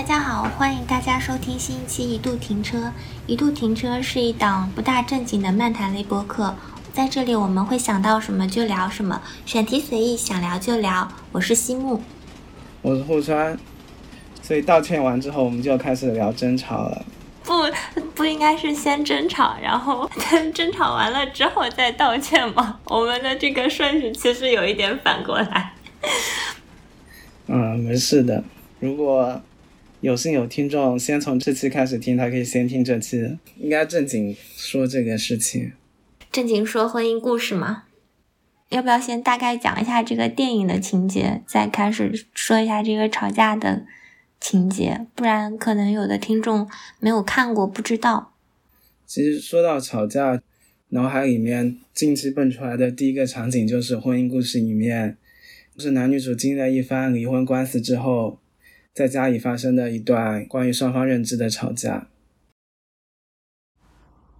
大家好，欢迎大家收听新一期《一度停车》。一度停车是一档不大正经的漫谈类播客，在这里我们会想到什么就聊什么，选题随意，想聊就聊。我是西木，我是户川。所以道歉完之后，我们就开始聊争吵了。不，不应该是先争吵，然后 争吵完了之后再道歉吗？我们的这个顺序其实有一点反过来。嗯，没事的。如果有幸有听众先从这期开始听，他可以先听这期。应该正经说这个事情。正经说婚姻故事吗？要不要先大概讲一下这个电影的情节，再开始说一下这个吵架的情节？不然可能有的听众没有看过，不知道。其实说到吵架，脑海里面近期蹦出来的第一个场景就是婚姻故事里面。是男女主经历了一番离婚官司之后，在家里发生的一段关于双方认知的吵架。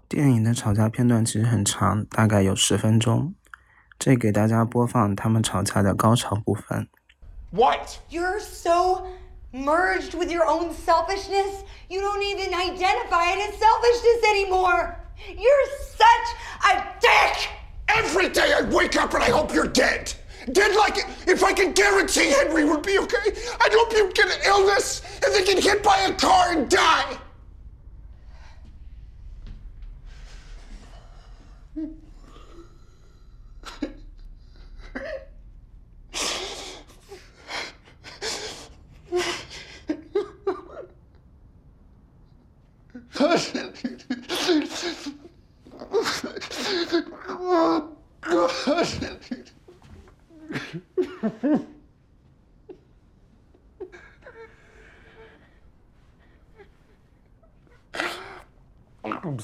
电影的吵架片段其实很长，大概有十分钟。这给大家播放他们吵架的高潮部分。What? You're so merged with your own selfishness, you don't even identify it as selfishness anymore. You're such a dick! Every day I wake up and I hope you're dead. Dead like it. if I could guarantee Henry would be okay, I'd hope you get an illness and then get hit by a car and die.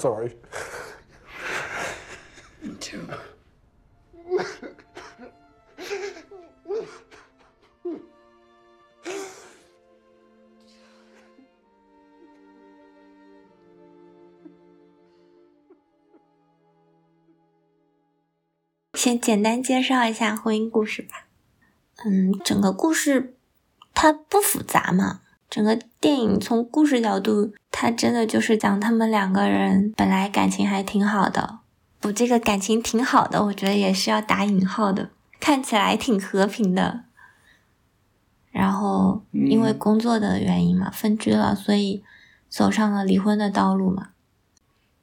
Sorry. 先简单介绍一下婚姻故事吧。嗯，整个故事它不复杂嘛。整个电影从故事角度，它真的就是讲他们两个人本来感情还挺好的。不，这个感情挺好的，我觉得也是要打引号的，看起来挺和平的。然后因为工作的原因嘛，分居了，所以走上了离婚的道路嘛。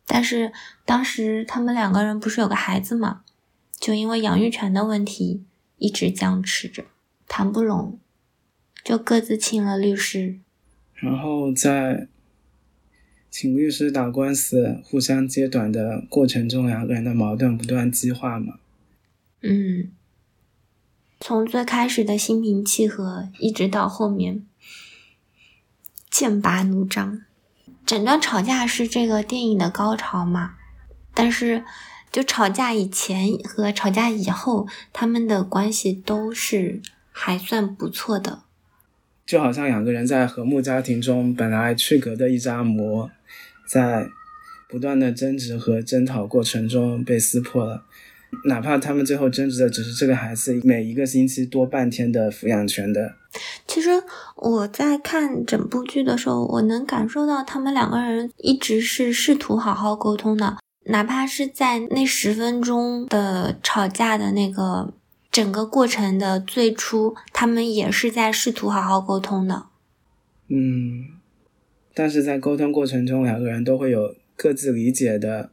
但是当时他们两个人不是有个孩子嘛？就因为养育权的问题，一直僵持着，谈不拢，就各自请了律师。然后在请律师打官司、互相揭短的过程中，两个人的矛盾不断激化嘛。嗯，从最开始的心平气和，一直到后面剑拔弩张，整段吵架是这个电影的高潮嘛？但是。就吵架以前和吵架以后，他们的关系都是还算不错的。就好像两个人在和睦家庭中本来区隔的一张膜，在不断的争执和争吵过程中被撕破了。哪怕他们最后争执的只是这个孩子每一个星期多半天的抚养权的。其实我在看整部剧的时候，我能感受到他们两个人一直是试图好好沟通的。哪怕是在那十分钟的吵架的那个整个过程的最初，他们也是在试图好好沟通的。嗯，但是在沟通过程中，两个人都会有各自理解的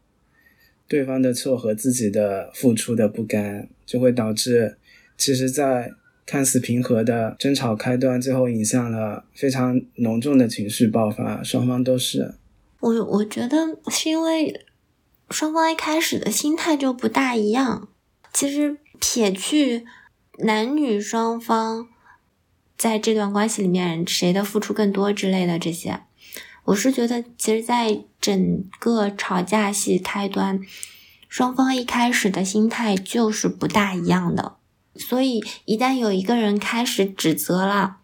对方的错和自己的付出的不甘，就会导致，其实，在看似平和的争吵开端，最后引向了非常浓重的情绪爆发，双方都是。我我觉得是因为。双方一开始的心态就不大一样。其实撇去男女双方在这段关系里面谁的付出更多之类的这些，我是觉得，其实，在整个吵架戏开端，双方一开始的心态就是不大一样的。所以，一旦有一个人开始指责了，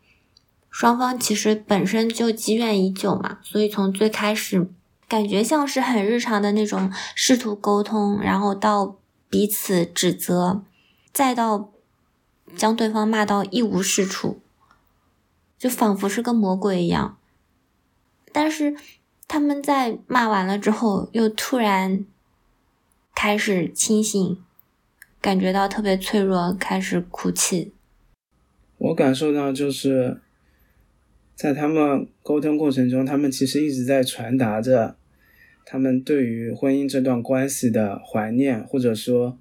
双方其实本身就积怨已久嘛。所以，从最开始。感觉像是很日常的那种试图沟通，然后到彼此指责，再到将对方骂到一无是处，就仿佛是个魔鬼一样。但是他们在骂完了之后，又突然开始清醒，感觉到特别脆弱，开始哭泣。我感受到就是在他们沟通过程中，他们其实一直在传达着他们对于婚姻这段关系的怀念，或者说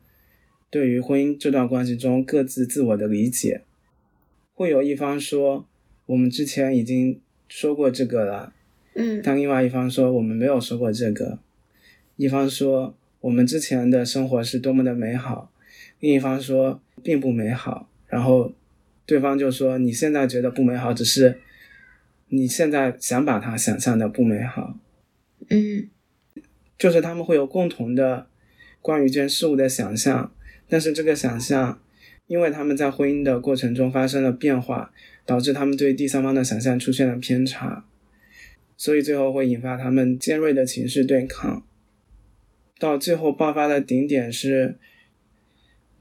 对于婚姻这段关系中各自自我的理解。会有一方说我们之前已经说过这个了，嗯但另外一方说我们没有说过这个。一方说我们之前的生活是多么的美好，另一方说并不美好。然后对方就说你现在觉得不美好，只是你现在想把它想象的不美好。嗯就是他们会有共同的关于这件事物的想象，但是这个想象，因为他们在婚姻的过程中发生了变化，导致他们对第三方的想象出现了偏差，所以最后会引发他们尖锐的情绪对抗。到最后爆发的顶点是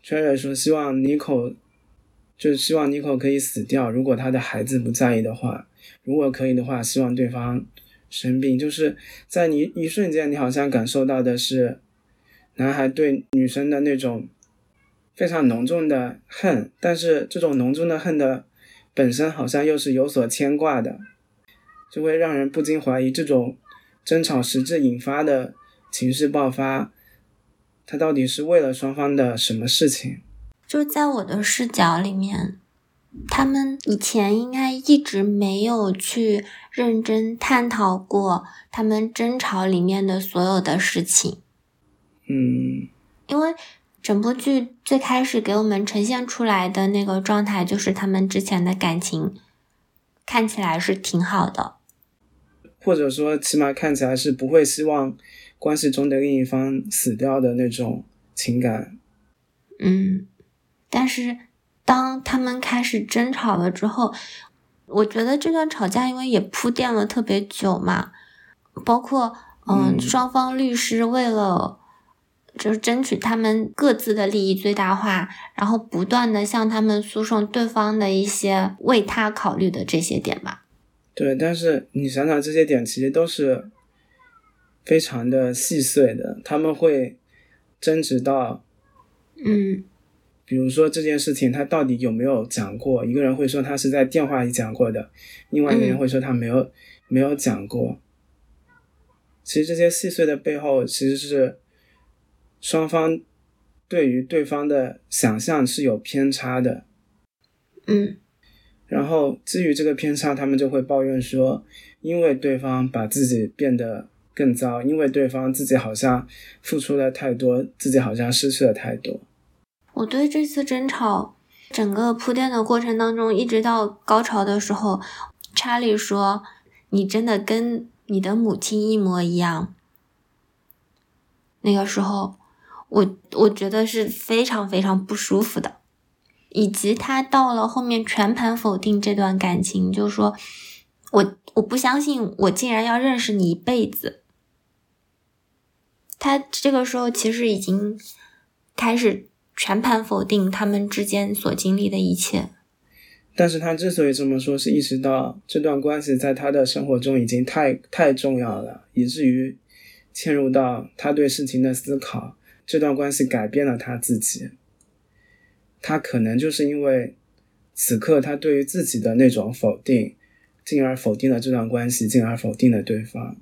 Cherry 说希望 Nico，就希望 Nico 可以死掉，如果他的孩子不在意的话，如果可以的话，希望对方生病，就是在你一瞬间，你好像感受到的是男孩对女生的那种非常浓重的恨，但是这种浓重的恨的本身好像又是有所牵挂的，就会让人不禁怀疑这种争吵实质引发的情绪爆发，它到底是为了双方的什么事情？就在我的视角里面，他们以前应该一直没有去认真探讨过他们争吵里面的所有的事情，嗯因为整部剧最开始给我们呈现出来的那个状态，就是他们之前的感情看起来是挺好的，或者说起码看起来是不会希望关系中的另一方死掉的那种情感。嗯，但是当他们开始争吵了之后，我觉得这段吵架因为也铺垫了特别久嘛，包括嗯，嗯双方律师为了就是争取他们各自的利益最大化，然后不断的向他们诉讼对方的一些为他考虑的这些点吧。对，但是你想想这些点其实都是非常的细碎的，他们会争执到，嗯比如说这件事情他到底有没有讲过，一个人会说他是在电话里讲过的，另外一个人嗯会说他没有、没有讲过。其实这些细碎的背后，其实是双方对于对方的想象是有偏差的。嗯然后基于这个偏差，他们就会抱怨说，因为对方把自己变得更糟，因为对方自己好像付出了太多，自己好像失去了太多。我对这次争吵整个铺垫的过程当中，一直到高潮的时候，查理说：“你真的跟你的母亲一模一样。”那个时候，我我觉得是非常非常不舒服的，以及他到了后面全盘否定这段感情，就说：“我我不相信，我竟然要认识你一辈子。”他这个时候其实已经开始全盘否定他们之间所经历的一切。但是他之所以这么说，是意识到这段关系在他的生活中已经太太重要了，以至于嵌入到他对事情的思考。这段关系改变了他自己，他可能就是因为此刻他对于自己的那种否定，进而否定了这段关系，进而否定了对方。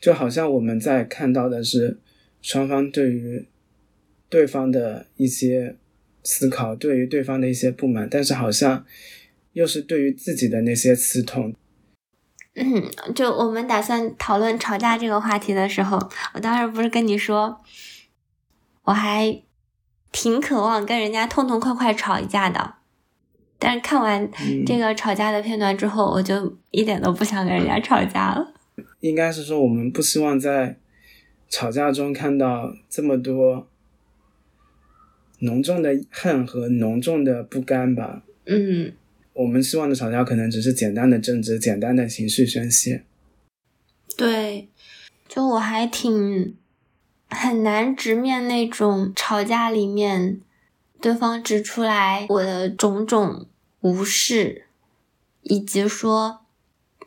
就好像我们在看到的是双方对于对方的一些思考，对于对方的一些不满，但是好像又是对于自己的那些刺痛。嗯，就我们打算讨论吵架这个话题的时候，我当时不是跟你说，我还挺渴望跟人家痛痛快快吵一架的。但是看完嗯这个吵架的片段之后，我就一点都不想跟人家吵架了。应该是说，我们不希望在吵架中看到这么多浓重的恨和浓重的不甘吧。嗯，我们希望的吵架可能只是简单的争执、简单的情绪宣泄。对，就我还挺很难直面那种吵架里面对方指出来我的种种无视，以及说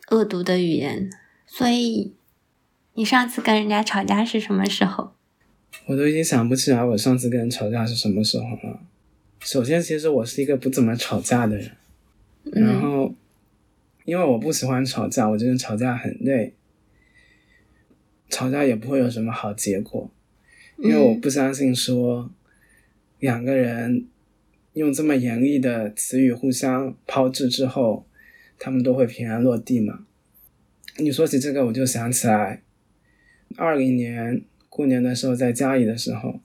恶毒的语言。所以你上次跟人家吵架是什么时候？我都已经想不起来我上次跟人吵架是什么时候了。首先，其实我是一个不怎么吵架的人，然后因为我不喜欢吵架，我觉得吵架很累，吵架也不会有什么好结果，因为我不相信说两个人用这么严厉的词语互相抛掷之后，他们都会平安落地嘛。你说起这个，我就想起来二零年过年的时候在家里的时候，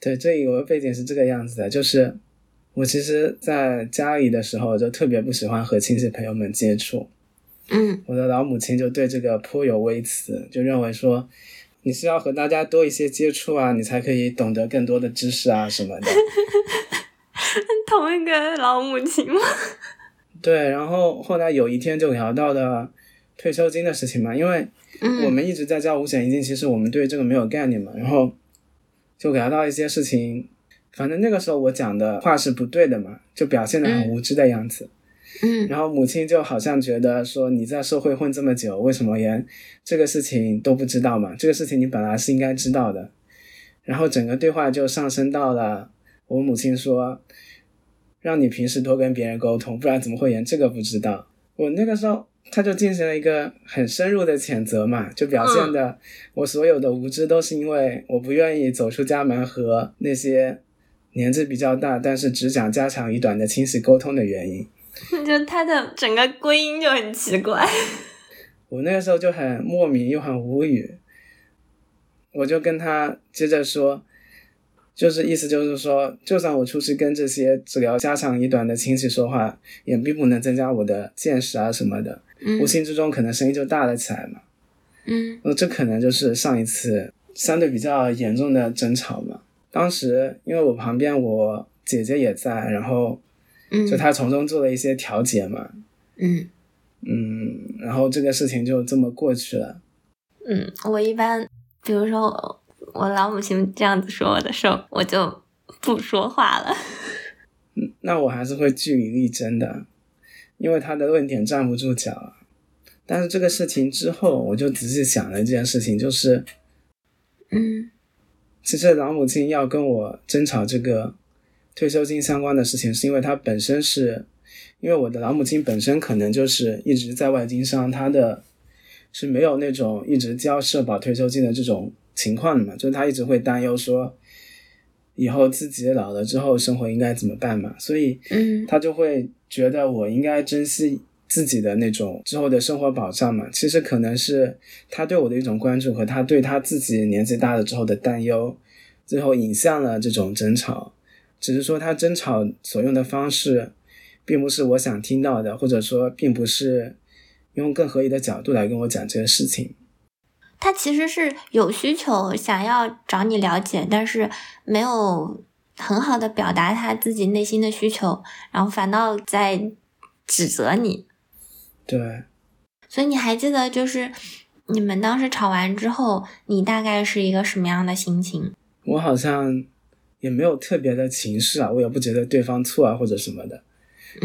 对，这有个背景是这个样子的，就是我其实在家里的时候就特别不喜欢和亲戚朋友们接触，嗯我的老母亲就对这个颇有微词，就认为说你是要和大家多一些接触啊，你才可以懂得更多的知识啊什么的。同一个老母亲吗？对，然后后来有一天就聊到的退休金的事情嘛，因为我嗯们一直在交五险一金，其实我们对这个没有概念嘛，然后就聊到一些事情，反正那个时候我讲的话是不对的嘛，就表现的很嗯无知的样子。嗯嗯然后母亲就好像觉得说你在社会混这么久，为什么连这个事情都不知道嘛？这个事情你本来是应该知道的。然后整个对话就上升到了我母亲说，让你平时多跟别人沟通，不然怎么会连这个不知道？我那个时候他就进行了一个很深入的谴责嘛，就表现的我所有的无知都是因为我不愿意走出家门和那些年纪比较大但是只讲家长里短的亲戚沟通的原因。就他的整个归因就很奇怪。我那个时候就很莫名又很无语，我就跟他接着说，就是意思就是说，就算我出去跟这些只聊家长里短的亲戚说话，也并不能增加我的见识啊什么的，嗯无形之中可能声音就大了起来嘛。嗯那，这可能就是上一次相对比较严重的争吵嘛。当时因为我旁边我姐姐也在，然后嗯，就他从中做了一些调节嘛，嗯嗯，然后这个事情就这么过去了。嗯，我一般比如说我我老母亲这样子说我的时候，我就不说话了。那我还是会据理力争的，因为他的论点站不住脚啊。但是这个事情之后，我就仔细想了一件事情，就是嗯其实老母亲要跟我争吵这个退休金相关的事情，是因为她本身是，因为我的老母亲本身可能就是一直在外经商，她的是没有那种一直交社保退休金的这种情况的嘛，就是她一直会担忧说，以后自己老了之后生活应该怎么办嘛，所以嗯他就会觉得我应该珍惜自己的那种之后的生活保障嘛。其实可能是他对我的一种关注和他对他自己年纪大了之后的担忧，最后引向了这种争吵。只是说他争吵所用的方式，并不是我想听到的，或者说并不是用更合理的角度来跟我讲这个事情。他其实是有需求想要找你了解，但是没有很好的表达他自己内心的需求，然后反倒在指责你。对，所以你还记得，就是你们当时吵完之后，你大概是一个什么样的心情？我好像也没有特别的情绪啊，我也不觉得对方错啊或者什么的。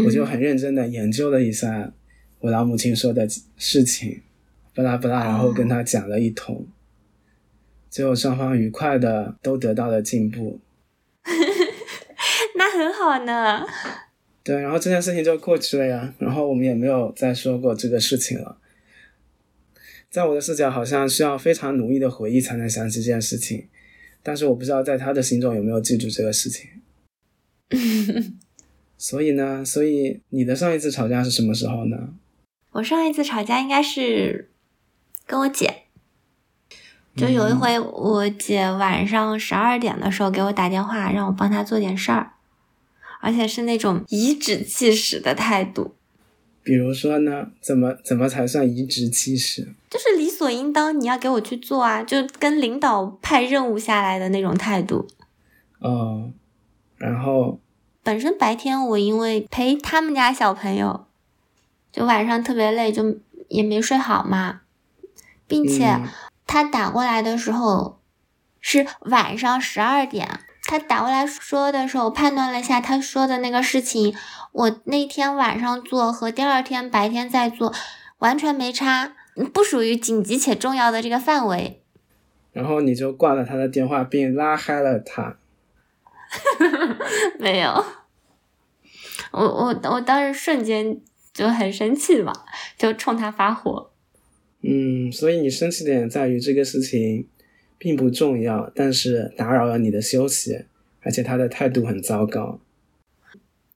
我就很认真的研究了一下我老母亲说的事情，巴拉巴拉，然后跟她讲了一通，最后双方愉快的都得到了进步。那很好呢。对，然后这件事情就过去了呀，然后我们也没有再说过这个事情了。在我的视角，好像需要非常努力的回忆才能想起这件事情，但是我不知道在他的心中有没有记住这个事情。所以呢，所以你的上一次吵架是什么时候呢？我上一次吵架应该是跟我姐，就有一回我姐晚上十二点的时候给我打电话，让我帮她做点事儿，而且是那种颐指气使的态度，比如说呢，怎么怎么才算颐指气使？就是理所应当你要给我去做啊，就跟领导派任务下来的那种态度。嗯，然后本身白天我因为陪他们家小朋友，就晚上特别累，就也没睡好嘛，并且嗯他打过来的时候是晚上十二点，他打过来说的时候，我判断了一下他说的那个事情，我那天晚上做和第二天白天再做完全没差，不属于紧急且重要的这个范围。然后你就挂了他的电话，并拉黑了他。没有，我我我当时瞬间就很生气嘛，就冲他发火。嗯，所以你生气点在于这个事情并不重要，但是打扰了你的休息，而且他的态度很糟糕。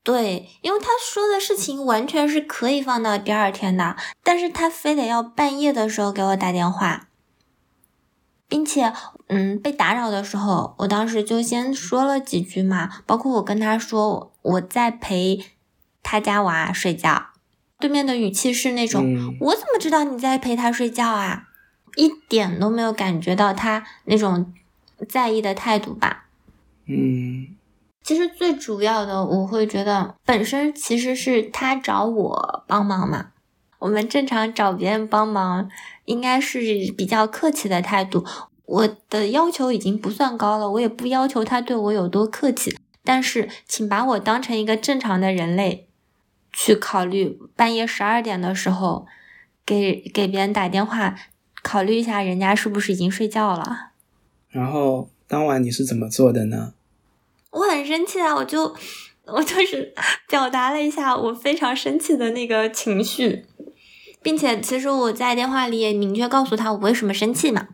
对，因为他说的事情完全是可以放到第二天的，但是他非得要半夜的时候给我打电话，并且，嗯，被打扰的时候，我当时就先说了几句嘛，包括我跟他说我在陪他家娃睡觉，对面的语气是那种，我怎么知道你在陪他睡觉啊？一点都没有感觉到他那种在意的态度吧？嗯。其实最主要的，我会觉得本身其实是他找我帮忙嘛。我们正常找别人帮忙，应该是比较客气的态度。我的要求已经不算高了，我也不要求他对我有多客气。但是，请把我当成一个正常的人类去考虑。半夜十二点的时候，给给别人打电话，考虑一下人家是不是已经睡觉了。然后当晚你是怎么做的呢？我很生气啊！我就我就是 表达了一下我非常生气的那个情绪，并且其实我在电话里也明确告诉他我为什么生气嘛。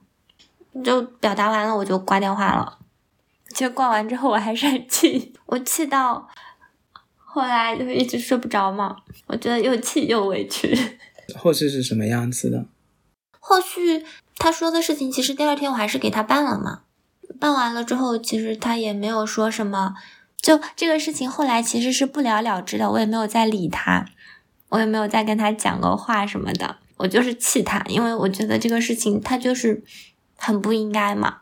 就表达完了，我就挂电话了。其实挂完之后我还是很气，我气到后来就一直睡不着嘛。我觉得又气又委屈。后续是什么样子的？后续他说的事情，其实第二天我还是给他办了嘛。办完了之后，其实他也没有说什么，就这个事情后来其实是不了了之的，我也没有再理他，我也没有再跟他讲过话什么的，我就是气他，因为我觉得这个事情他就是很不应该嘛。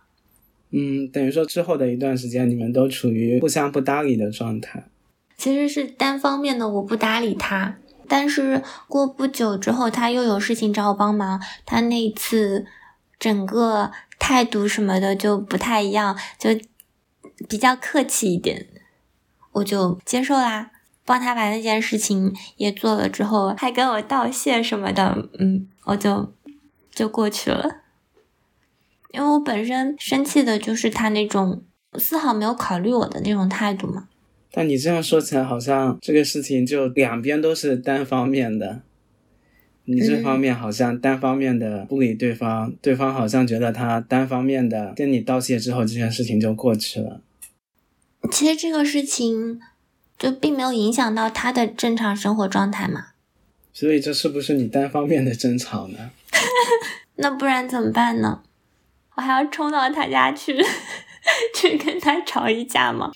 嗯，等于说之后的一段时间，你们都处于互相不搭理的状态。其实是单方面的，我不搭理他，但是过不久之后，他又有事情找我帮忙，他那次整个。态度什么的就不太一样，就比较客气一点，我就接受啦。帮他把那件事情也做了之后，还跟我道谢什么的，嗯，我就就过去了。因为我本身生气的就是他那种丝毫没有考虑我的那种态度嘛。但你这样说起来，好像这个事情就两边都是单方面的。你这方面好像单方面的不理对方，对方好像觉得他单方面的跟你道谢之后，这件事情就过去了。其实这个事情就并没有影响到他的正常生活状态嘛。所以这是不是你单方面的争吵呢？那不然怎么办呢？我还要冲到他家去，去跟他吵一架吗？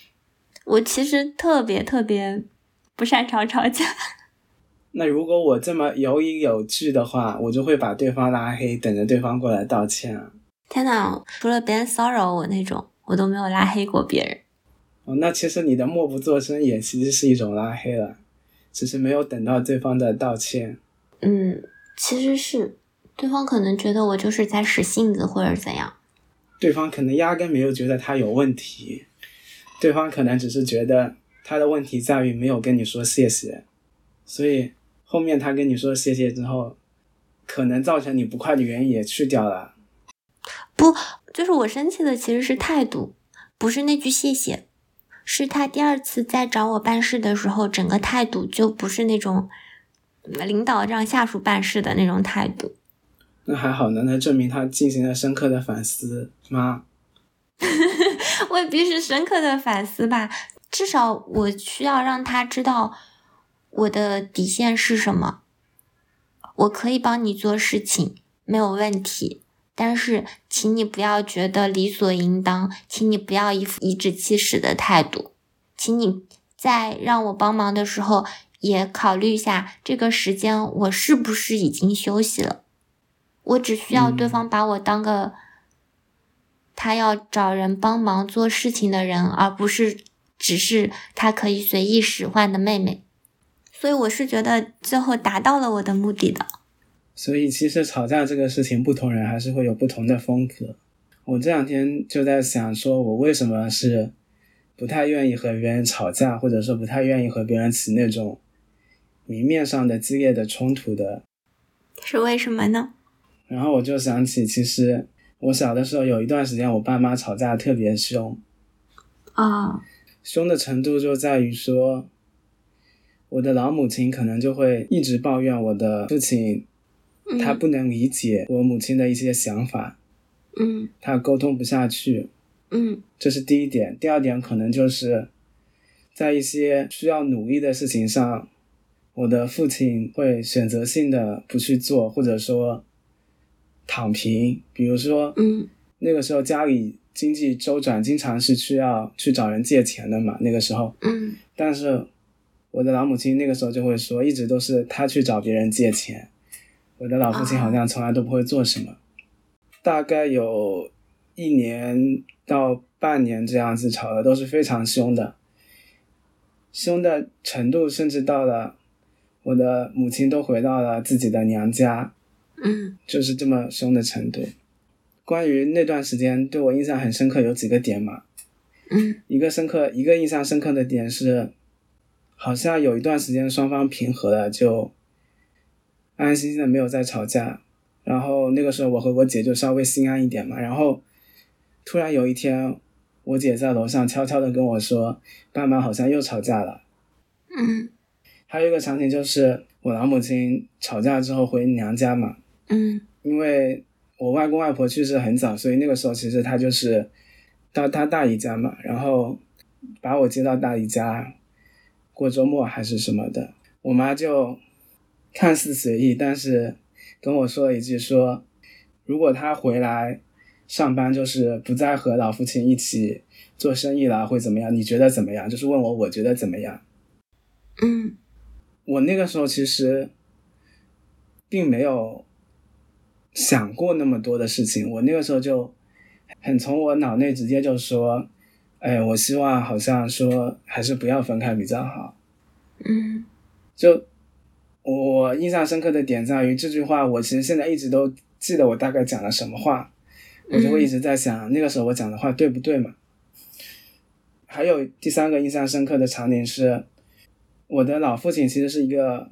我其实特别特别不擅长吵架。那如果我这么有理有据的话，我就会把对方拉黑，等着对方过来道歉啊！天呐，除了别人骚扰我那种，我都没有拉黑过别人。哦，那其实你的默不作声也其实是一种拉黑了，只是没有等到对方的道歉。嗯，其实是对方可能觉得我就是在使性子或者怎样。对方可能压根没有觉得他有问题，对方可能只是觉得他的问题在于没有跟你说谢谢，所以。后面他跟你说谢谢之后，可能造成你不快的原因也去掉了。不，就是我生气的其实是态度，不是那句谢谢，是他第二次再找我办事的时候，整个态度就不是那种领导让下属办事的那种态度。那还好呢，那证明他进行了深刻的反思吗？未必是深刻的反思吧，至少我需要让他知道。我的底线是什么？我可以帮你做事情，没有问题。但是，请你不要觉得理所应当，请你不要一副颐指气使的态度，请你在让我帮忙的时候，也考虑一下这个时间我是不是已经休息了。我只需要对方把我当个他要找人帮忙做事情的人，而不是只是他可以随意使唤的妹妹。所以我是觉得最后达到了我的目的的。所以其实吵架这个事情，不同人还是会有不同的风格。我这两天就在想，说我为什么是不太愿意和别人吵架，或者说不太愿意和别人起那种明面上的激烈的冲突的？是为什么呢？然后我就想起，其实我小的时候有一段时间，我爸妈吵架特别凶，啊，凶的程度就在于说，我的老母亲可能就会一直抱怨我的父亲，他不能理解我母亲的一些想法，嗯他沟通不下去，嗯这是第一点。第二点可能就是在一些需要努力的事情上，我的父亲会选择性的不去做，或者说躺平。比如说，嗯那个时候家里经济周转，经常是需要去找人借钱的嘛。那个时候，嗯但是我的老母亲那个时候就会说，一直都是她去找别人借钱，我的老父亲好像从来都不会做什么。大概有一年到半年这样子吵的都是非常凶的，凶的程度甚至到了我的母亲都回到了自己的娘家，嗯就是这么凶的程度。关于那段时间对我印象很深刻有几个点嘛，嗯一个深刻，一个印象深刻的点是，好像有一段时间双方平和了，就安安心心的没有再吵架。然后那个时候我和我姐就稍微心安一点嘛。然后突然有一天，我姐在楼上悄悄的跟我说，爸妈好像又吵架了。嗯还有一个场景就是我老母亲吵架之后回娘家嘛，嗯因为我外公外婆去世很早，所以那个时候其实她就是到她大姨家嘛，然后把我接到大姨家过周末还是什么的。我妈就看似随意，但是跟我说了一句说，如果她回来上班就是不再和老父亲一起做生意了，会怎么样？你觉得怎么样？就是问我我觉得怎么样。嗯我那个时候其实并没有想过那么多的事情，我那个时候就很从我脑内直接就说，哎，我希望好像说还是不要分开比较好。嗯就我印象深刻的点在于这句话，我其实现在一直都记得我大概讲了什么话，我就会一直在想、那个时候我讲的话对不对嘛。还有第三个印象深刻的场景是，我的老父亲其实是一个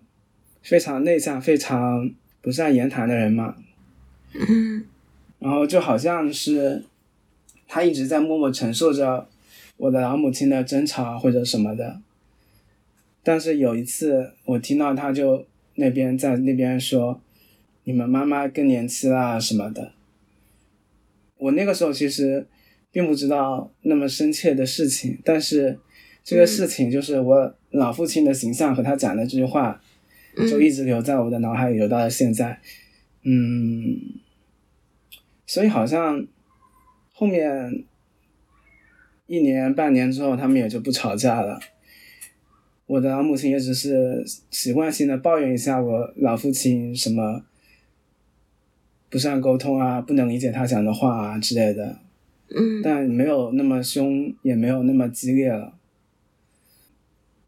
非常内向、非常不善言谈的人嘛，嗯然后就好像是他一直在默默承受着我的老母亲的争吵或者什么的。但是有一次，我听到他就那边在那边说：“你们妈妈更年期啦什么的。”我那个时候其实并不知道那么深切的事情，但是这个事情就是我老父亲的形象和他讲的这句话，就一直留在我的脑海里，留到了现在。嗯，所以好像后面一年半年之后，他们也就不吵架了。我的老母亲也只是习惯性的抱怨一下我老父亲什么不善沟通啊，不能理解他讲的话啊之类的，嗯但没有那么凶，也没有那么激烈了。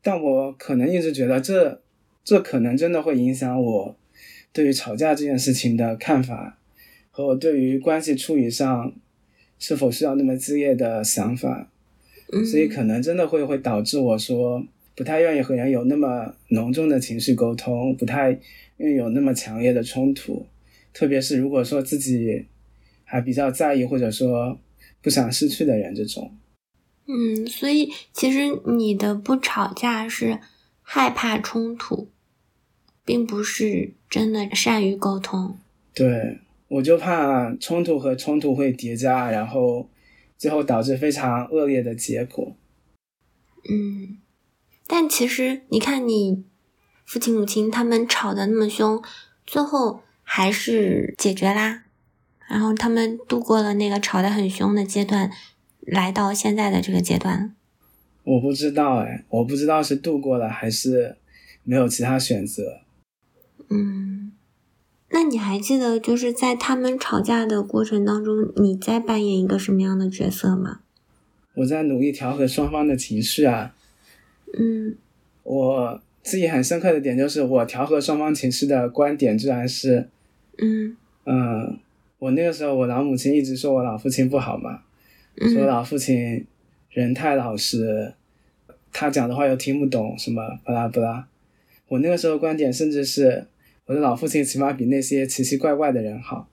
但我可能一直觉得这这可能真的会影响我对于吵架这件事情的看法，和我对于关系处理上是否需要那么激烈的想法。嗯，所以可能真的会会导致我说不太愿意和人有那么浓重的情绪沟通，不太愿意有那么强烈的冲突，特别是如果说自己还比较在意或者说不想失去的人这种。嗯，所以其实你的不吵架是害怕冲突，并不是真的善于沟通。对，我就怕冲突和冲突会叠加，然后最后导致非常恶劣的结果。嗯，但其实你看，你父亲母亲他们吵得那么凶，最后还是解决啦，然后他们度过了那个吵得很凶的阶段，来到现在的这个阶段。我不知道哎，我不知道是度过了还是没有其他选择。嗯，那你还记得就是在他们吵架的过程当中，你在扮演一个什么样的角色吗？我在努力调和双方的情绪啊。嗯我自己很深刻的点就是，我调和双方情绪的观点居然是，嗯嗯，我那个时候我老母亲一直说我老父亲不好嘛，说嗯老父亲人太老实，他讲的话又听不懂，什么巴拉巴拉。我那个时候观点甚至是，我的老父亲起码比那些奇奇怪怪的人好。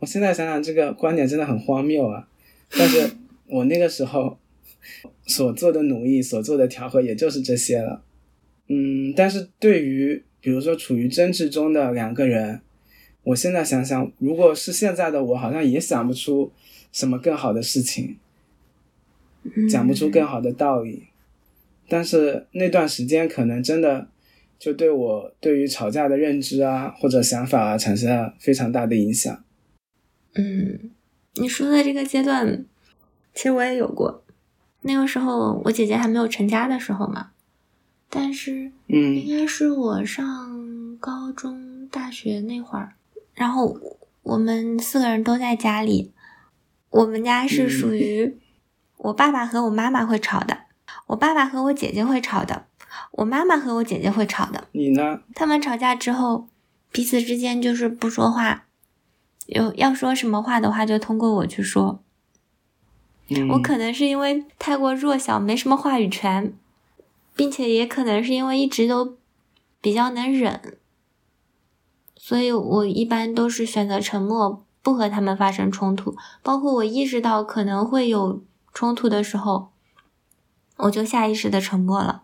我现在想想，这个观点真的很荒谬啊！但是我那个时候所做的努力、所做的调和，也就是这些了。嗯，但是对于比如说处于争执中的两个人，我现在想想，如果是现在的我，好像也想不出什么更好的事情，讲不出更好的道理。但是那段时间，可能真的就对我对于吵架的认知啊，或者想法啊，产生了非常大的影响。嗯，你说的这个阶段，其实我也有过。那个时候，我姐姐还没有成家的时候嘛。但是，嗯，应该是我上高中、大学那会儿，然后我们四个人都在家里。我们家是属于我爸爸和我妈妈会吵的，我爸爸和我姐姐会吵的，我妈妈和我姐姐会吵的。你呢？他们吵架之后，彼此之间就是不说话，有要说什么话的话，就通过我去说。嗯、我可能是因为太过弱小，没什么话语权。并且也可能是因为一直都比较能忍，所以我一般都是选择沉默，不和他们发生冲突。包括我意识到可能会有冲突的时候，我就下意识的沉默了，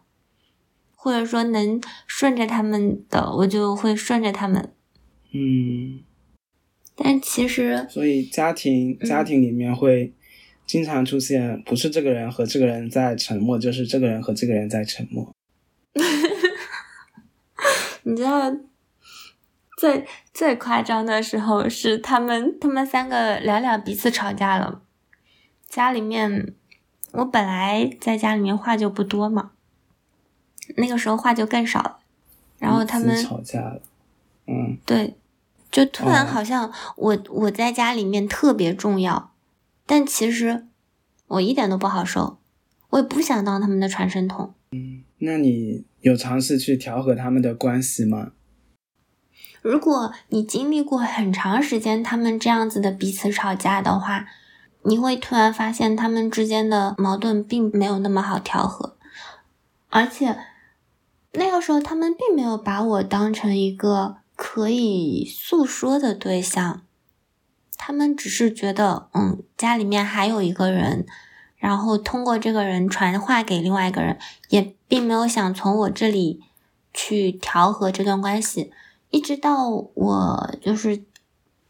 或者说能顺着他们的，我就会顺着他们。嗯，但其实，所以家庭家庭里面会。经常出现，不是这个人和这个人在沉默，就是这个人和这个人在沉默。你知道，最最夸张的时候是他们他们三个聊聊彼此吵架了。家里面，我本来在家里面话就不多嘛，那个时候话就更少了。然后他们吵架了，嗯，对，就突然好像我我在家里面特别重要。但其实我一点都不好受，我也不想当他们的传声筒。嗯，那你有尝试去调和他们的关系吗？如果你经历过很长时间他们这样子的彼此吵架的话，你会突然发现他们之间的矛盾并没有那么好调和，而且那个时候他们并没有把我当成一个可以诉说的对象。他们只是觉得，嗯，家里面还有一个人，然后通过这个人传话给另外一个人，也并没有想从我这里去调和这段关系。一直到我就是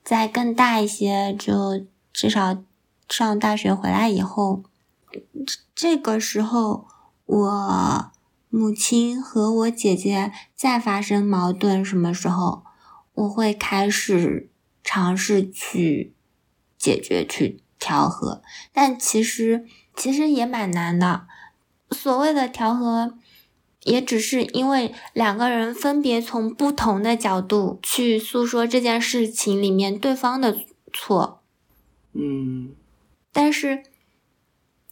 在更大一些，就至少上大学回来以后，这个时候我母亲和我姐姐再发生矛盾，什么时候我会开始。尝试去解决、去调和，但其实其实也蛮难的。所谓的调和，也只是因为两个人分别从不同的角度去诉说这件事情里面对方的错。嗯，但是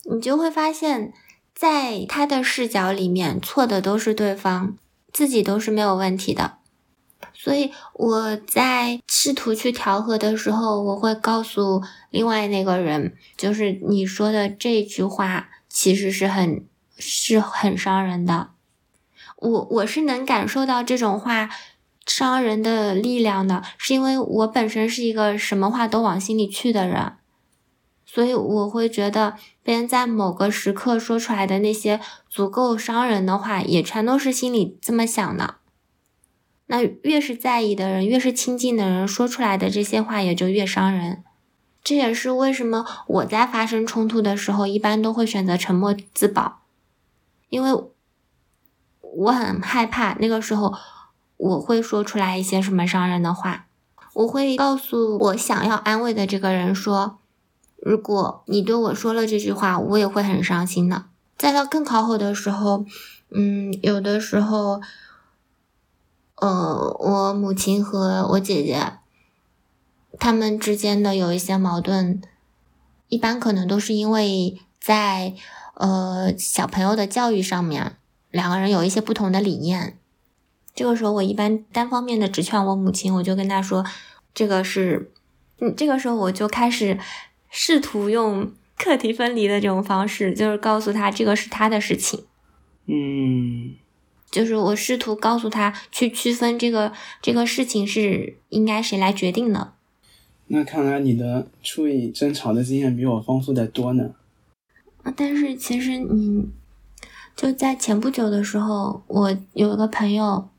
你就会发现，在他的视角里面，错的都是对方，自己都是没有问题的。所以我在试图去调和的时候，我会告诉另外那个人，就是你说的这句话其实是很是很伤人的。我我是能感受到这种话伤人的力量的，是因为我本身是一个什么话都往心里去的人，所以我会觉得别人在某个时刻说出来的那些足够伤人的话，也全都是心里这么想的。那越是在意的人，越是亲近的人，说出来的这些话也就越伤人。这也是为什么我在发生冲突的时候，一般都会选择沉默自保，因为我很害怕那个时候我会说出来一些什么伤人的话。我会告诉我想要安慰的这个人说：“如果你对我说了这句话，我也会很伤心的。”再到更靠后的时候，嗯，有的时候。呃，我母亲和我姐姐，他们之间的有一些矛盾，一般可能都是因为在呃小朋友的教育上面，两个人有一些不同的理念。这个时候，我一般单方面的只劝我母亲，我就跟她说，这个是，嗯，这个时候我就开始试图用课题分离的这种方式，就是告诉他这个是他的事情。嗯。就是我试图告诉他去区分这个这个事情是应该谁来决定的。那看来你的处理争吵的经验比我丰富的多呢。但是其实你就在前不久的时候，我有一个朋友，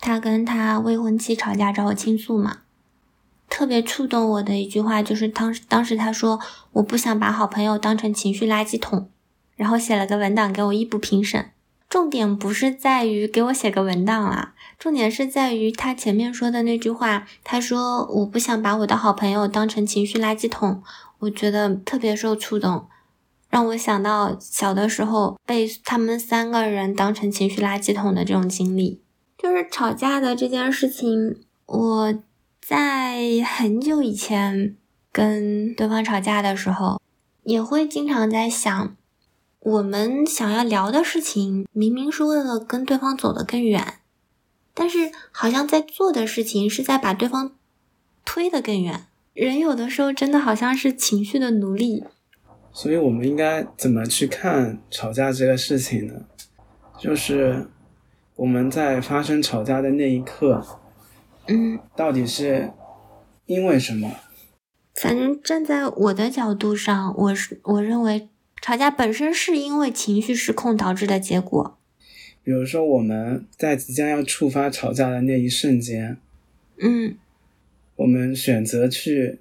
他跟他未婚妻吵架找我倾诉嘛，特别触动我的一句话就是当时当时他说我不想把好朋友当成情绪垃圾桶，然后写了个文档给我一补评审。重点不是在于给我写个文档啦，重点是在于他前面说的那句话。他说：“我不想把我的好朋友当成情绪垃圾桶。”我觉得特别受触动，让我想到小的时候被他们三个人当成情绪垃圾桶的这种经历。就是吵架的这件事情，我在很久以前跟对方吵架的时候，也会经常在想。我们想要聊的事情，明明是为了跟对方走得更远，但是好像在做的事情是在把对方推得更远。人有的时候真的好像是情绪的奴隶。所以，我们应该怎么去看吵架这个事情呢？就是我们在发生吵架的那一刻，嗯，到底是因为什么？反正站在我的角度上，我是我认为。吵架本身是因为情绪失控导致的结果。比如说，我们在即将要触发吵架的那一瞬间，嗯，我们选择去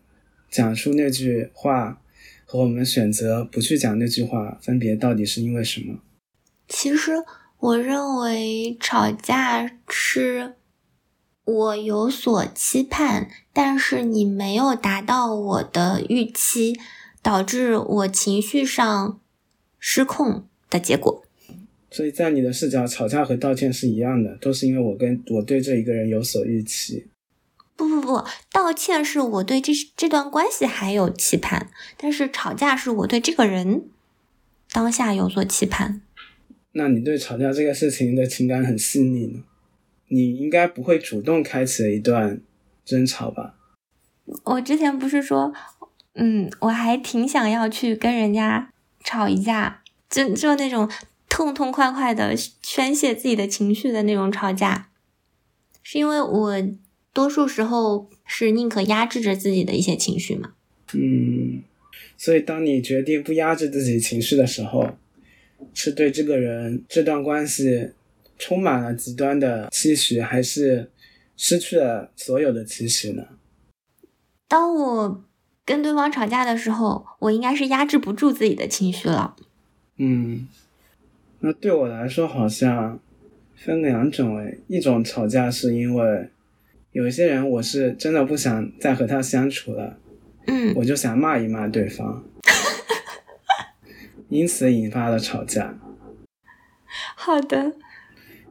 讲出那句话，和我们选择不去讲那句话，分别到底是因为什么？其实，我认为吵架是我有所期盼，但是你没有达到我的预期。导致我情绪上失控的结果。所以在你的视角，吵架和道歉是一样的，都是因为我跟我对这一个人有所预期。不不不，道歉是我对这这段关系还有期盼，但是吵架是我对这个人当下有所期盼。那你对吵架这个事情的情感很细腻呢？你应该不会主动开启一段争吵吧？我之前不是说。嗯，我还挺想要去跟人家吵一架，就就那种痛痛快快的宣泄自己的情绪的那种吵架，是因为我多数时候是宁可压制着自己的一些情绪嘛。嗯，所以当你决定不压制自己情绪的时候，是对这个人这段关系充满了极端的期许，还是失去了所有的期许呢？当我。跟对方吵架的时候，我应该是压制不住自己的情绪了。嗯，那对我来说好像分两种诶，一种吵架是因为有一些人我是真的不想再和他相处了，嗯，我就想骂一骂对方，因此引发了吵架。好的。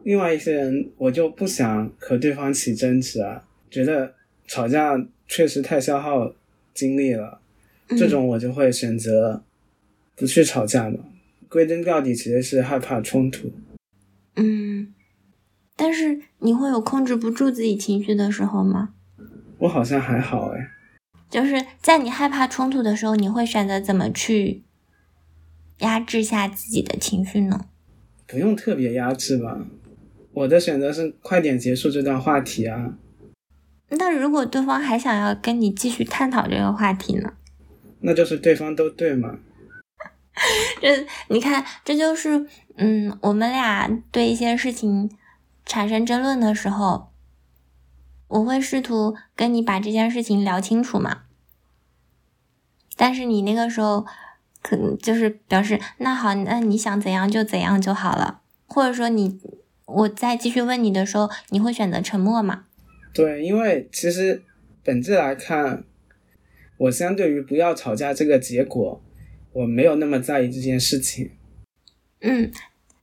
另外一些人我就不想和对方起争执啊，觉得吵架确实太消耗。精力了这种，我就会选择不去吵架嘛。归根到底，其实是害怕冲突。嗯，但是你会有控制不住自己情绪的时候吗？我好像还好哎。就是在你害怕冲突的时候，你会选择怎么去压制下自己的情绪呢？不用特别压制吧。我的选择是快点结束这段话题啊。那如果对方还想要跟你继续探讨这个话题呢？那就是对方都对嘛？这你看，这就是嗯，我们俩对一些事情产生争论的时候，我会试图跟你把这件事情聊清楚嘛。但是你那个时候可能就是表示，那好，那你想怎样就怎样就好了，或者说你我再继续问你的时候，你会选择沉默吗？对，因为其实本质来看，我相对于不要吵架这个结果，我没有那么在意这件事情。嗯，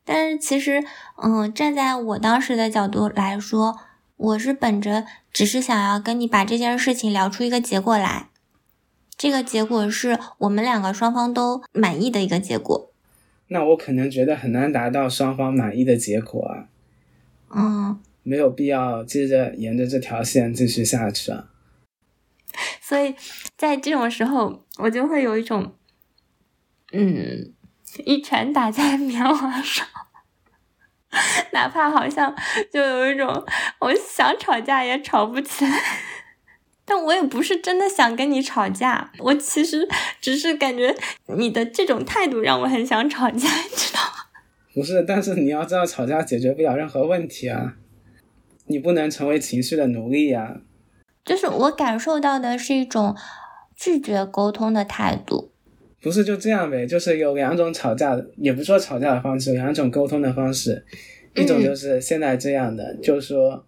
但是其实，嗯，站在我当时的角度来说，我是本着只是想要跟你把这件事情聊出一个结果来，这个结果是我们两个双方都满意的一个结果。那我可能觉得很难达到双方满意的结果啊。嗯。没有必要接着沿着这条线继续下去啊！所以在这种时候，我就会有一种，嗯，一拳打在棉花上，哪怕好像就有一种我想吵架也吵不起来。但我也不是真的想跟你吵架，我其实只是感觉你的这种态度让我很想吵架，你知道吗？不是，但是你要知道，吵架解决不了任何问题啊，你不能成为情绪的奴隶呀。就是我感受到的是一种拒绝沟通的态度。不是就这样呗？就是有两种吵架的，也不说吵架的方式，有两种沟通的方式，一种就是现在这样的，就是说。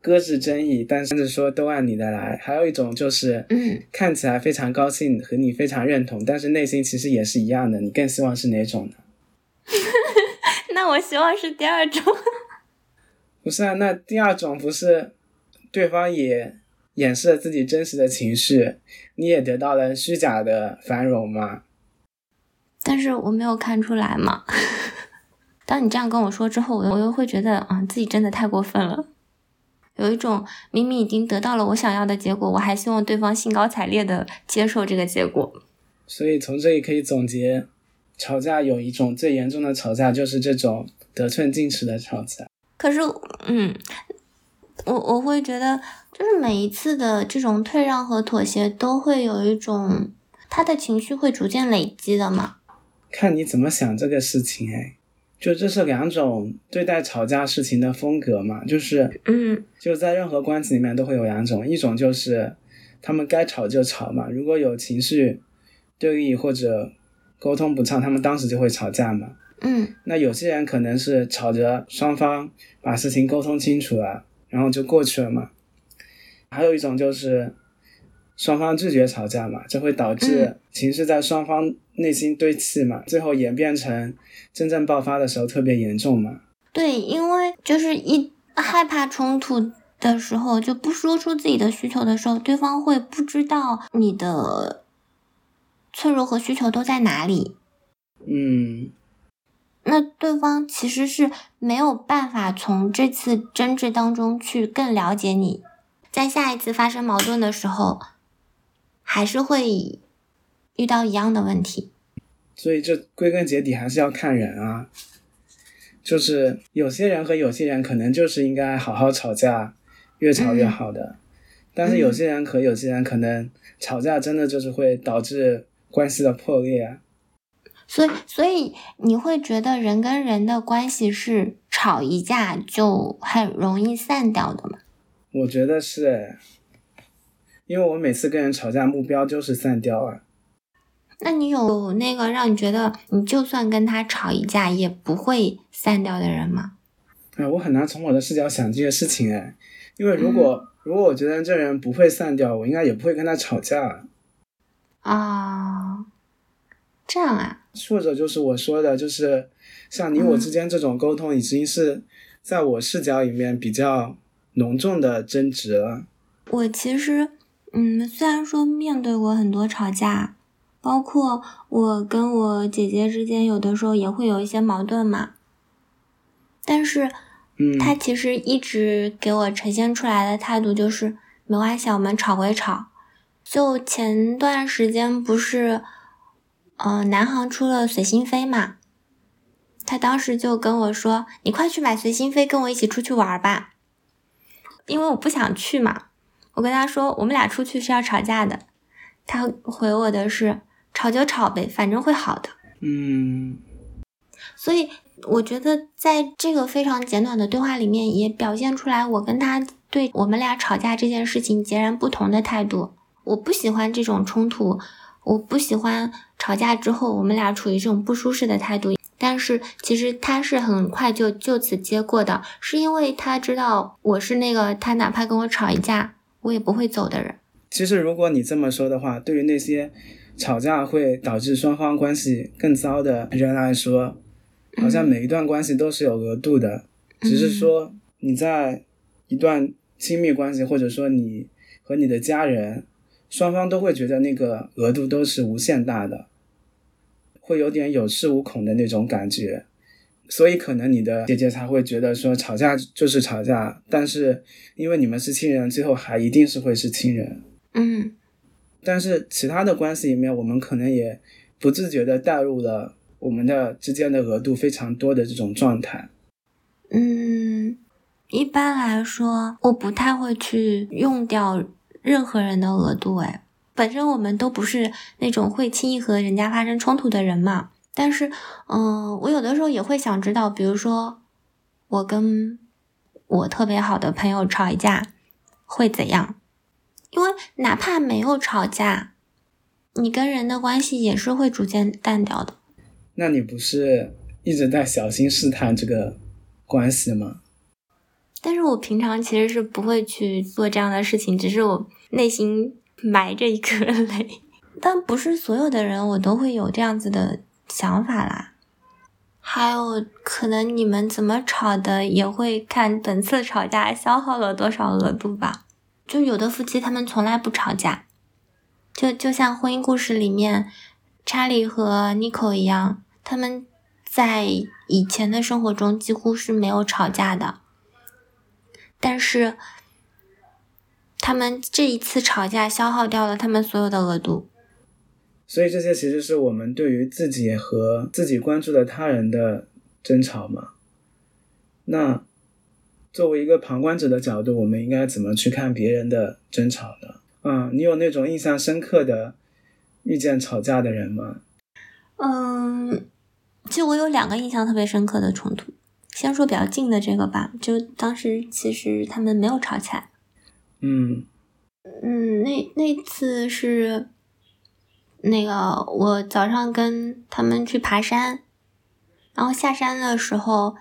搁置争议，但是说都按你的来。还有一种就是，嗯，看起来非常高兴，和你非常认同，但是内心其实也是一样的。你更希望是哪种呢？那我希望是第二种。不是啊，那第二种不是对方也掩饰了自己真实的情绪，你也得到了虚假的繁荣吗？但是我没有看出来嘛。当你这样跟我说之后，我又会觉得啊，自己真的太过分了。有一种明明已经得到了我想要的结果，我还希望对方兴高采烈的接受这个结果。所以从这里可以总结，吵架有一种最严重的吵架就是这种得寸进尺的吵架。可是，嗯，我我会觉得，就是每一次的这种退让和妥协，都会有一种他的情绪会逐渐累积的嘛。看你怎么想这个事情，哎。就这是两种对待吵架事情的风格嘛，就是，嗯，就在任何关系里面都会有两种，一种就是他们该吵就吵嘛，如果有情绪对立或者沟通不畅，他们当时就会吵架嘛，嗯，那有些人可能是吵着双方把事情沟通清楚了，然后就过去了嘛，还有一种就是。双方拒绝吵架嘛，这会导致情绪在双方内心堆砌嘛，最后演变成真正爆发的时候特别严重嘛。对，因为就是一害怕冲突的时候，就不说出自己的需求的时候，对方会不知道你的脆弱和需求都在哪里。嗯，那对方其实是没有办法从这次争执当中去更了解你，在下一次发生矛盾的时候。还是会遇到一样的问题，所以这归根结底还是要看人啊。就是有些人和有些人可能就是应该好好吵架，越吵越好的。但是有些人和有些人可能吵架真的就是会导致关系的破裂啊。所以，所以你会觉得人跟人的关系是吵一架就很容易散掉的吗？我觉得是。因为我每次跟人吵架，目标就是散掉啊。那你有那个让你觉得你就算跟他吵一架也不会散掉的人吗？哎，我很难从我的视角想这些事情哎。因为如果如果我觉得这人不会散掉，我应该也不会跟他吵架。啊，这样啊？或者就是我说的，就是像你我之间这种沟通，已经是在我视角里面比较浓重的争执了。我其实。嗯，虽然说面对过很多吵架，包括我跟我姐姐之间有的时候也会有一些矛盾嘛，但是，嗯，她其实一直给我呈现出来的态度就是没关系，我们吵归吵。就前段时间不是，嗯，南航出了随心飞嘛，他当时就跟我说：“你快去买随心飞，跟我一起出去玩吧。”因为我不想去嘛。我跟他说，我们俩出去是要吵架的。他回我的是，吵就吵呗，反正会好的。嗯，所以我觉得在这个非常简短的对话里面，也表现出来我跟他对我们俩吵架这件事情截然不同的态度。我不喜欢这种冲突，我不喜欢吵架之后我们俩处于这种不舒适的态度。但是其实他是很快就就此接过的，是因为他知道我是那个他哪怕跟我吵一架。我也不会走的人。其实，如果你这么说的话，对于那些吵架会导致双方关系更糟的人来说，好像每一段关系都是有额度的。只是说你在一段亲密关系，或者说你和你的家人，双方都会觉得那个额度都是无限大的，会有点有恃无恐的那种感觉。所以可能你的姐姐才会觉得说吵架就是吵架，但是因为你们是亲人，最后还一定是会是亲人。嗯，但是其他的关系里面，我们可能也不自觉的带入了我们的之间的额度非常多的这种状态。嗯，一般来说，我不太会去用掉任何人的额度。哎，本身我们都不是那种会轻易和人家发生冲突的人嘛。但是，嗯，我有的时候也会想知道，比如说我跟我特别好的朋友吵一架会怎样？因为哪怕没有吵架，你跟人的关系也是会逐渐淡掉的。那你不是一直在小心试探这个关系吗？但是我平常其实是不会去做这样的事情，只是我内心埋着一颗 雷。但不是所有的人我都会有这样子的想法啦。还有可能你们怎么吵的，也会看本次吵架消耗了多少额度吧。就有的夫妻他们从来不吵架，就就像婚姻故事里面查理和妮可一样，他们在以前的生活中几乎是没有吵架的。但是，他们这一次吵架消耗掉了他们所有的额度。所以这些其实是我们对于自己和自己关注的他人的争吵嘛。那作为一个旁观者的角度，我们应该怎么去看别人的争吵呢？啊，你有那种印象深刻的遇见吵架的人吗？嗯，其实我有两个印象特别深刻的冲突。先说比较近的这个吧，就当时其实他们没有吵起来。嗯嗯，那那次是那个我早上跟他们去爬山，然后下山的时候，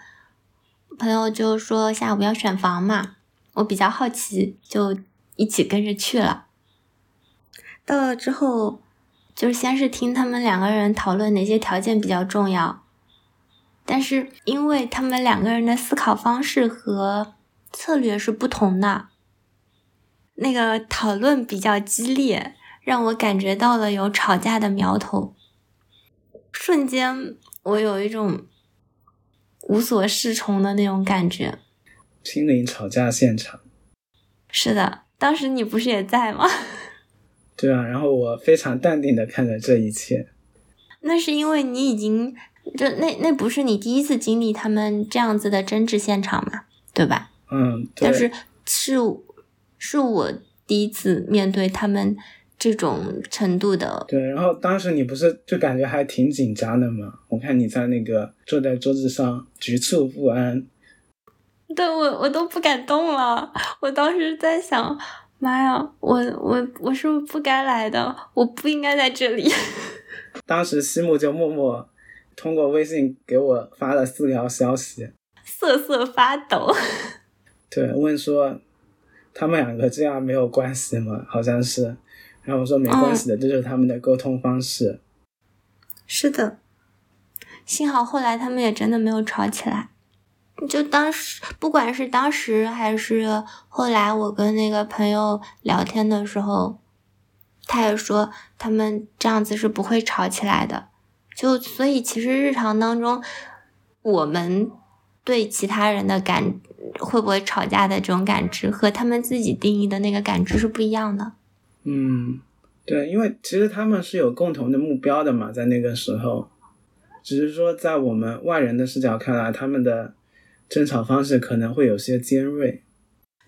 朋友就说下午要选房嘛，我比较好奇，就一起跟着去了。到了之后，就是先是听他们两个人讨论哪些条件比较重要。但是，因为他们两个人的思考方式和策略是不同的，那个讨论比较激烈，让我感觉到了有吵架的苗头。瞬间，我有一种无所适从的那种感觉。亲临吵架现场。是的，当时你不是也在吗？对啊，然后我非常淡定的看着这一切。那是因为你已经。就那那不是你第一次经历他们这样子的争执现场嘛，对吧？嗯，但是是是我第一次面对他们这种程度的。对，然后当时你不是就感觉还挺紧张的吗？我看你在那个坐在桌子上局促不安。对我我都不敢动了，我当时在想，妈呀，我我我是不是不该来的？我不应该在这里。当时西木就默默。通过微信给我发了四条消息，瑟瑟发抖。对，问说他们两个这样没有关系吗？好像是。然后我说没关系的，这就是他们的沟通方式。是的，幸好后来他们也真的没有吵起来。就当时，不管是当时还是后来，我跟那个朋友聊天的时候，他也说他们这样子是不会吵起来的。就所以，其实日常当中，我们对其他人的感会不会吵架的这种感知，和他们自己定义的那个感知是不一样的。嗯，对，因为其实他们是有共同的目标的嘛，在那个时候，只是说在我们外人的视角看来，他们的争吵方式可能会有些尖锐。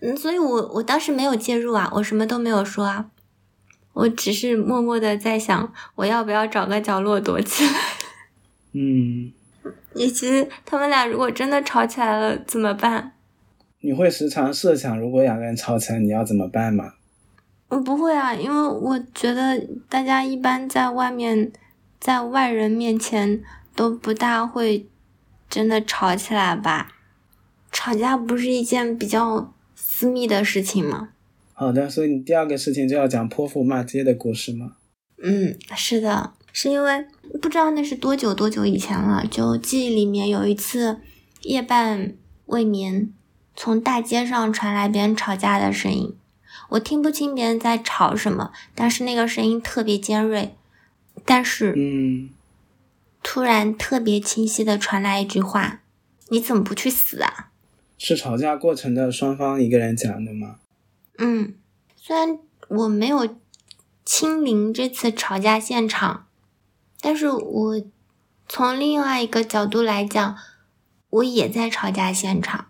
嗯，所以我我当时没有介入啊，我什么都没有说啊。我只是默默的在想，我要不要找个角落躲起来？嗯，以及他们俩如果真的吵起来了怎么办？你会时常设想，如果两个人吵起来，你要怎么办吗？我不会啊，因为我觉得大家一般在外面，在外人面前都不大会真的吵起来吧？吵架不是一件比较私密的事情吗？好的，所以你第二个事情就要讲泼妇骂街的故事吗？嗯，是的，是因为不知道那是多久多久以前了，就记忆里面有一次夜半未眠，从大街上传来别人吵架的声音，我听不清别人在吵什么，但是那个声音特别尖锐，但是嗯，突然特别清晰的传来一句话：“你怎么不去死啊？”是吵架过程的双方一个人讲的吗？嗯，虽然我没有亲临这次吵架现场，但是我从另外一个角度来讲，我也在吵架现场。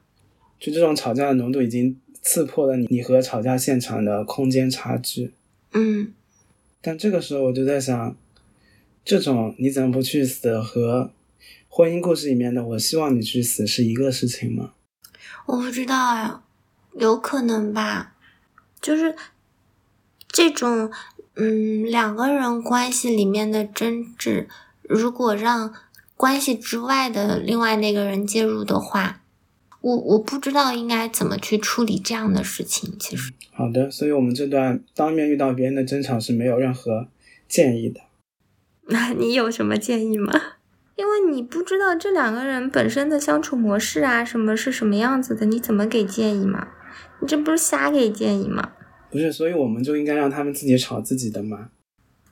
就这种吵架的浓度已经刺破了你你和吵架现场的空间差距。嗯，但这个时候我就在想，这种你怎么不去死和婚姻故事里面的我希望你去死是一个事情吗？我不知道呀，有可能吧。就是这种，嗯，两个人关系里面的争执，如果让关系之外的另外那个人介入的话，我我不知道应该怎么去处理这样的事情。其实，好的，所以我们这段当面遇到别人的争吵是没有任何建议的。那 你有什么建议吗？因为你不知道这两个人本身的相处模式啊，什么是什么样子的，你怎么给建议嘛？你这不是瞎给建议吗？不是，所以我们就应该让他们自己吵自己的吗？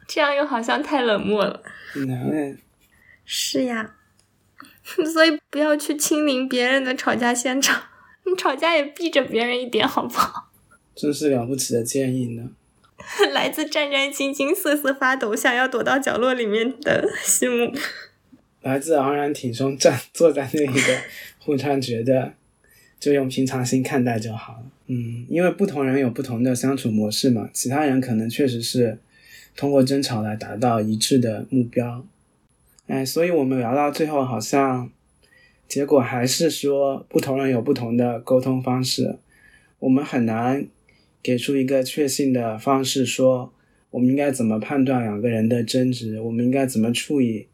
这样又好像太冷漠了。难哎，是呀，所以不要去亲临别人的吵架现场，你吵架也避着别人一点，好不好？真是了不起的建议呢。来自战战兢兢、瑟瑟发抖、想要躲到角落里面的西木。来自昂然挺胸站坐在那里的互川觉得，就用平常心看待就好了。嗯，因为不同人有不同的相处模式嘛，其他人可能确实是通过争吵来达到一致的目标。哎，所以我们聊到最后，好像结果还是说不同人有不同的沟通方式，我们很难给出一个确信的方式，说我们应该怎么判断两个人的争执，我们应该怎么处理。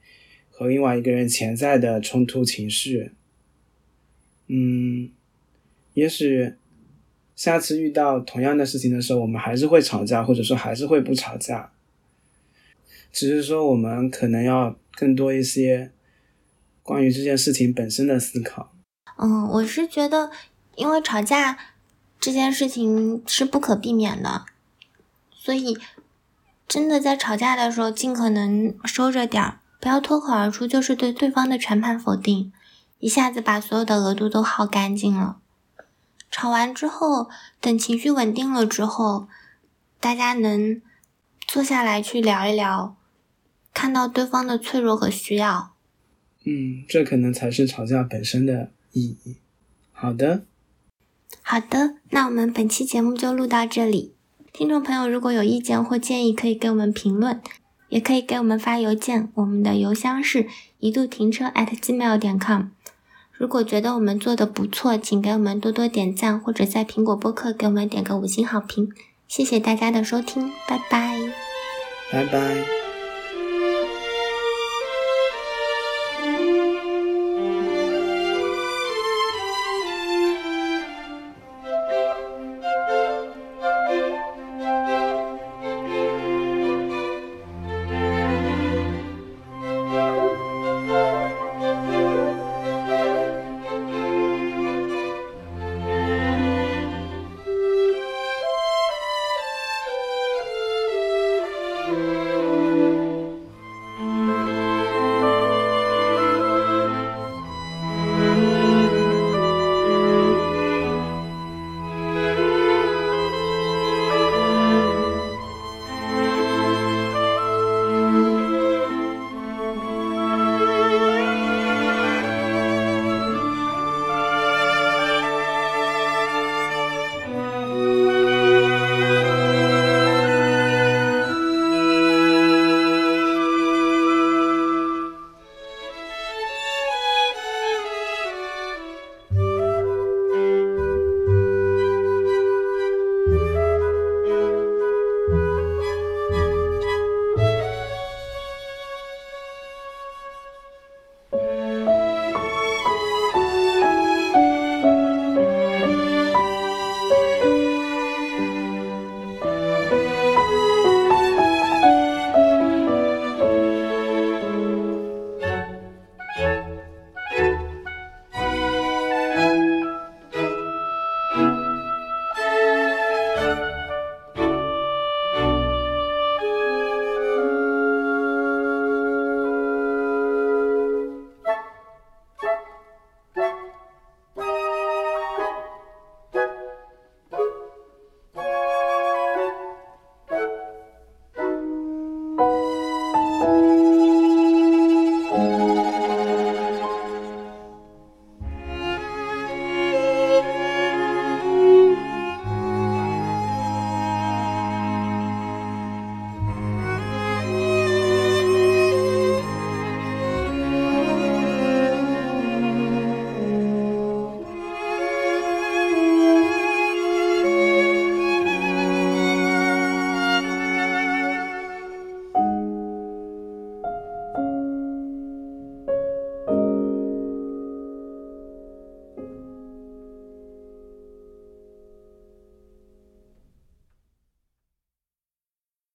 和另外一个人潜在的冲突情绪，嗯，也许下次遇到同样的事情的时候，我们还是会吵架，或者说还是会不吵架，只是说我们可能要更多一些关于这件事情本身的思考。嗯，我是觉得，因为吵架这件事情是不可避免的，所以真的在吵架的时候，尽可能收着点儿。不要脱口而出，就是对对方的全盘否定，一下子把所有的额度都耗干净了。吵完之后，等情绪稳定了之后，大家能坐下来去聊一聊，看到对方的脆弱和需要。嗯，这可能才是吵架本身的意义。好的，好的，那我们本期节目就录到这里。听众朋友，如果有意见或建议，可以给我们评论。也可以给我们发邮件，我们的邮箱是一度停车 at gmail 点 com。如果觉得我们做的不错，请给我们多多点赞，或者在苹果播客给我们点个五星好评。谢谢大家的收听，拜拜，拜拜。